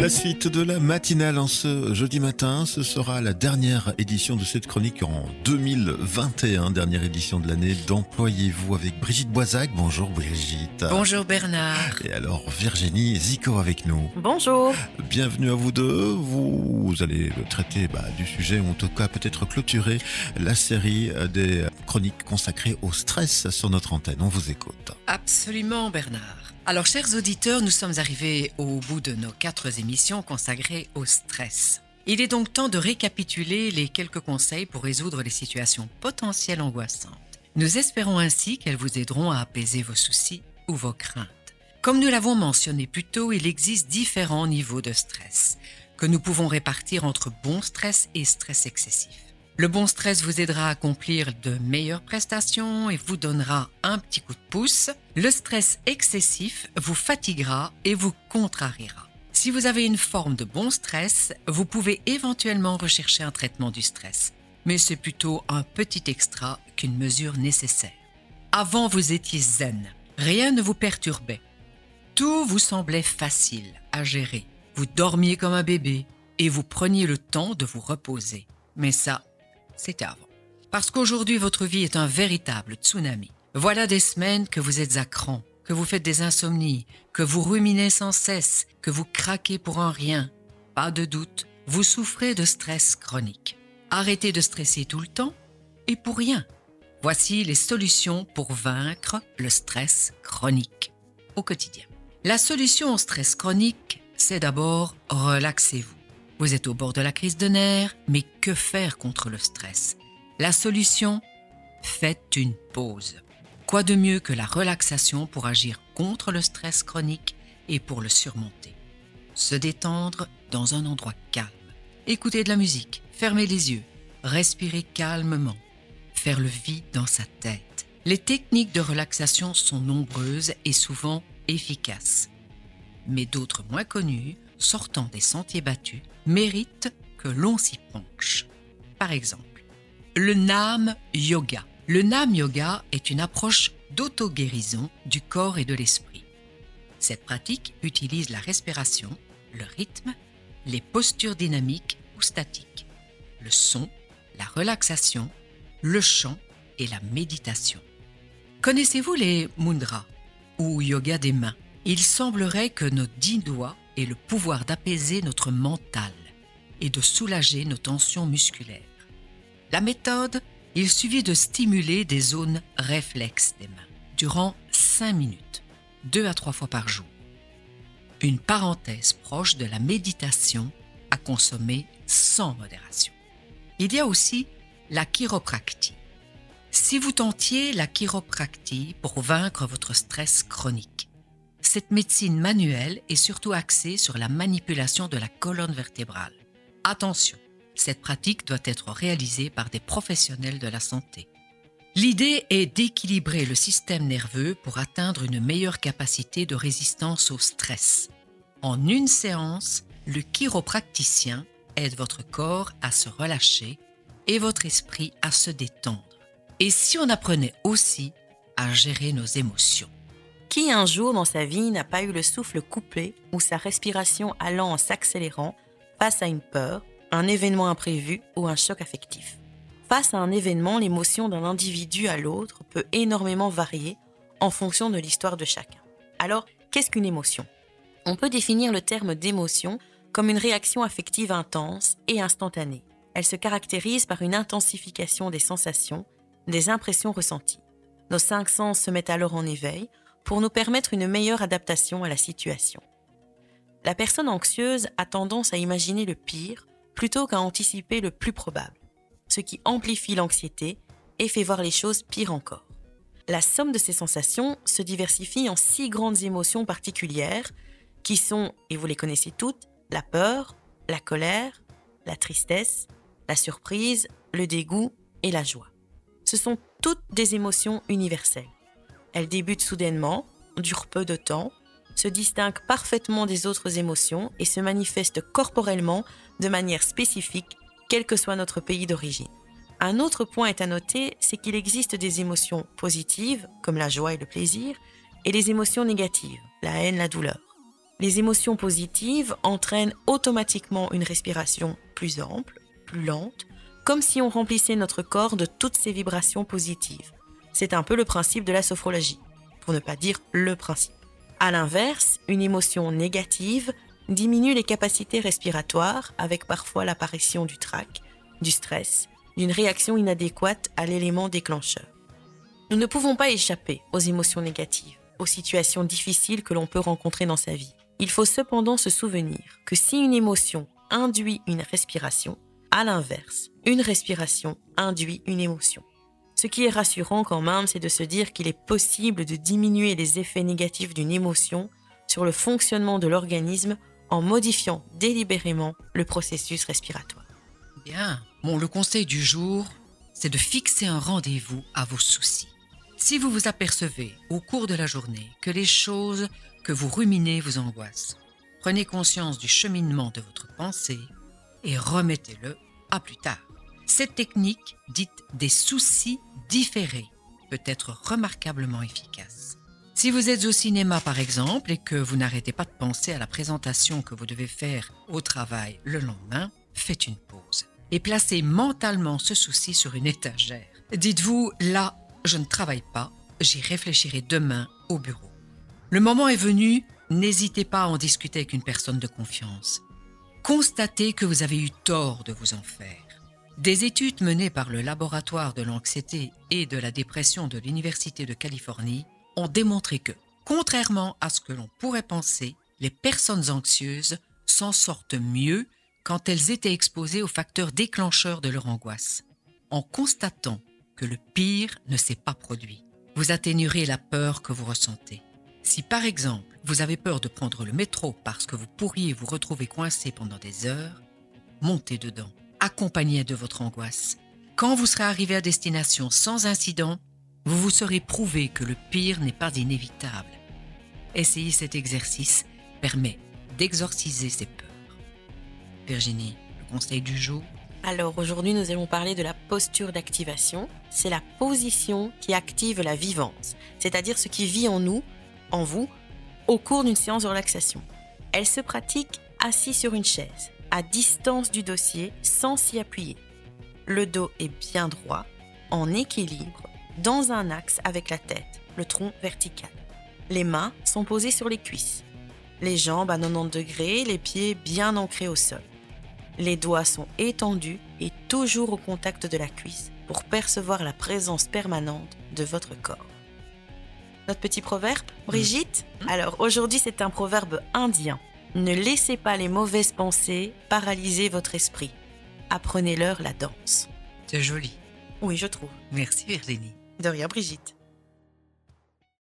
La suite de la matinale en ce jeudi matin, ce sera la dernière édition de cette chronique en 2021, dernière édition de l'année d'Employez-vous avec Brigitte Boisac. Bonjour Brigitte. Bonjour Bernard. Et alors Virginie Zico avec nous. Bonjour. Bienvenue à vous deux. Vous, allez traiter bah, du sujet, ou en tout cas peut-être clôturer la série des chroniques consacrées au stress sur notre antenne. On vous écoute. Absolument Bernard. Alors, chers auditeurs, nous sommes arrivés au bout de nos quatre émissions consacrées au stress. Il est donc temps de récapituler les quelques conseils pour résoudre les situations potentielles angoissantes. Nous espérons ainsi qu'elles vous aideront à apaiser vos soucis ou vos craintes. Comme nous l'avons mentionné plus tôt, il existe différents niveaux de stress que nous pouvons répartir entre bon stress et stress excessif. Le bon stress vous aidera à accomplir de meilleures prestations et vous donnera un petit coup de pouce. Le stress excessif vous fatiguera et vous contrariera. Si vous avez une forme de bon stress, vous pouvez éventuellement rechercher un traitement du stress, mais c'est plutôt un petit extra qu'une mesure nécessaire. Avant, vous étiez zen, rien ne vous perturbait. Tout vous semblait facile à gérer. Vous dormiez comme un bébé et vous preniez le temps de vous reposer. Mais ça, c'était avant. Parce qu'aujourd'hui, votre vie est un véritable tsunami. Voilà des semaines que vous êtes à cran, que vous faites des insomnies, que vous ruminez sans cesse, que vous craquez pour un rien. Pas de doute, vous souffrez de stress chronique. Arrêtez de stresser tout le temps et pour rien. Voici les solutions pour vaincre le stress chronique au quotidien. La solution au stress chronique, c'est d'abord relaxez-vous. Vous êtes au bord de la crise de nerfs, mais que faire contre le stress? La solution? Faites une pause. Quoi de mieux que la relaxation pour agir contre le stress chronique et pour le surmonter? Se détendre dans un endroit calme. Écouter de la musique, fermer les yeux, respirer calmement, faire le vide dans sa tête. Les techniques de relaxation sont nombreuses et souvent efficaces. Mais d'autres moins connues sortant des sentiers battus mérite que l'on s'y penche. Par exemple, le Nam Yoga. Le Nam Yoga est une approche d'auto-guérison du corps et de l'esprit. Cette pratique utilise la respiration, le rythme, les postures dynamiques ou statiques, le son, la relaxation, le chant et la méditation. Connaissez-vous les mudras ou yoga des mains? Il semblerait que nos dix doigts et le pouvoir d'apaiser notre mental et de soulager nos tensions musculaires. La méthode, il suffit de stimuler des zones réflexes des mains durant 5 minutes, deux à trois fois par jour. Une parenthèse proche de la méditation à consommer sans modération. Il y a aussi la chiropractie. Si vous tentiez la chiropractie pour vaincre votre stress chronique, cette médecine manuelle est surtout axée sur la manipulation de la colonne vertébrale. Attention, cette pratique doit être réalisée par des professionnels de la santé. L'idée est d'équilibrer le système nerveux pour atteindre une meilleure capacité de résistance au stress. En une séance, le chiropracticien aide votre corps à se relâcher et votre esprit à se détendre. Et si on apprenait aussi à gérer nos émotions? Qui un jour dans sa vie n'a pas eu le souffle coupé ou sa respiration allant en s'accélérant face à une peur, un événement imprévu ou un choc affectif Face à un événement, l'émotion d'un individu à l'autre peut énormément varier en fonction de l'histoire de chacun. Alors, qu'est-ce qu'une émotion? On peut définir le terme d'émotion comme une réaction affective intense et instantanée. Elle se caractérise par une intensification des sensations, des impressions ressenties. Nos cinq sens se mettent alors en éveil pour nous permettre une meilleure adaptation à la situation. La personne anxieuse a tendance à imaginer le pire plutôt qu'à anticiper le plus probable, ce qui amplifie l'anxiété et fait voir les choses pires encore. La somme de ces sensations se diversifie en six grandes émotions particulières qui sont, et vous les connaissez toutes, la peur, la colère, la tristesse, la surprise, le dégoût et la joie. Ce sont toutes des émotions universelles. Elle débute soudainement, dure peu de temps, se distingue parfaitement des autres émotions et se manifeste corporellement de manière spécifique, quel que soit notre pays d'origine. Un autre point est à noter, c'est qu'il existe des émotions positives, comme la joie et le plaisir, et des émotions négatives, la haine, la douleur. Les émotions positives entraînent automatiquement une respiration plus ample, plus lente, comme si on remplissait notre corps de toutes ces vibrations positives. C'est un peu le principe de la sophrologie, pour ne pas dire le principe. A l'inverse, une émotion négative diminue les capacités respiratoires avec parfois l'apparition du trac, du stress, d'une réaction inadéquate à l'élément déclencheur. Nous ne pouvons pas échapper aux émotions négatives, aux situations difficiles que l'on peut rencontrer dans sa vie. Il faut cependant se souvenir que si une émotion induit une respiration, à l'inverse, une respiration induit une émotion. Ce qui est rassurant quand même, c'est de se dire qu'il est possible de diminuer les effets négatifs d'une émotion sur le fonctionnement de l'organisme en modifiant délibérément le processus respiratoire. Bien. Bon, le conseil du jour, c'est de fixer un rendez-vous à vos soucis. Si vous vous apercevez au cours de la journée que les choses que vous ruminez vous angoissent, prenez conscience du cheminement de votre pensée et remettez-le à plus tard. Cette technique, dite des soucis différés, peut être remarquablement efficace. Si vous êtes au cinéma par exemple et que vous n'arrêtez pas de penser à la présentation que vous devez faire au travail le lendemain, faites une pause et placez mentalement ce souci sur une étagère. Dites-vous, là, je ne travaille pas, j'y réfléchirai demain au bureau. Le moment est venu, n'hésitez pas à en discuter avec une personne de confiance. Constatez que vous avez eu tort de vous en faire. Des études menées par le laboratoire de l'anxiété et de la dépression de l'Université de Californie ont démontré que, contrairement à ce que l'on pourrait penser, les personnes anxieuses s'en sortent mieux quand elles étaient exposées aux facteurs déclencheurs de leur angoisse. En constatant que le pire ne s'est pas produit, vous atténuerez la peur que vous ressentez. Si par exemple vous avez peur de prendre le métro parce que vous pourriez vous retrouver coincé pendant des heures, montez dedans accompagné de votre angoisse. Quand vous serez arrivé à destination sans incident, vous vous serez prouvé que le pire n'est pas inévitable. Essayer cet exercice permet d'exorciser ces peurs. Virginie, le conseil du jour Alors aujourd'hui, nous allons parler de la posture d'activation. C'est la position qui active la vivance, c'est-à-dire ce qui vit en nous, en vous, au cours d'une séance de relaxation. Elle se pratique assis sur une chaise à distance du dossier sans s'y appuyer. Le dos est bien droit, en équilibre, dans un axe avec la tête, le tronc vertical. Les mains sont posées sur les cuisses. Les jambes à 90 degrés, les pieds bien ancrés au sol. Les doigts sont étendus et toujours au contact de la cuisse pour percevoir la présence permanente de votre corps. Notre petit proverbe, Brigitte? Mmh. Alors aujourd'hui c'est un proverbe indien. Ne laissez pas les mauvaises pensées paralyser votre esprit. Apprenez-leur la danse. C'est joli. Oui, je trouve. Merci Virginie. De rien, Brigitte.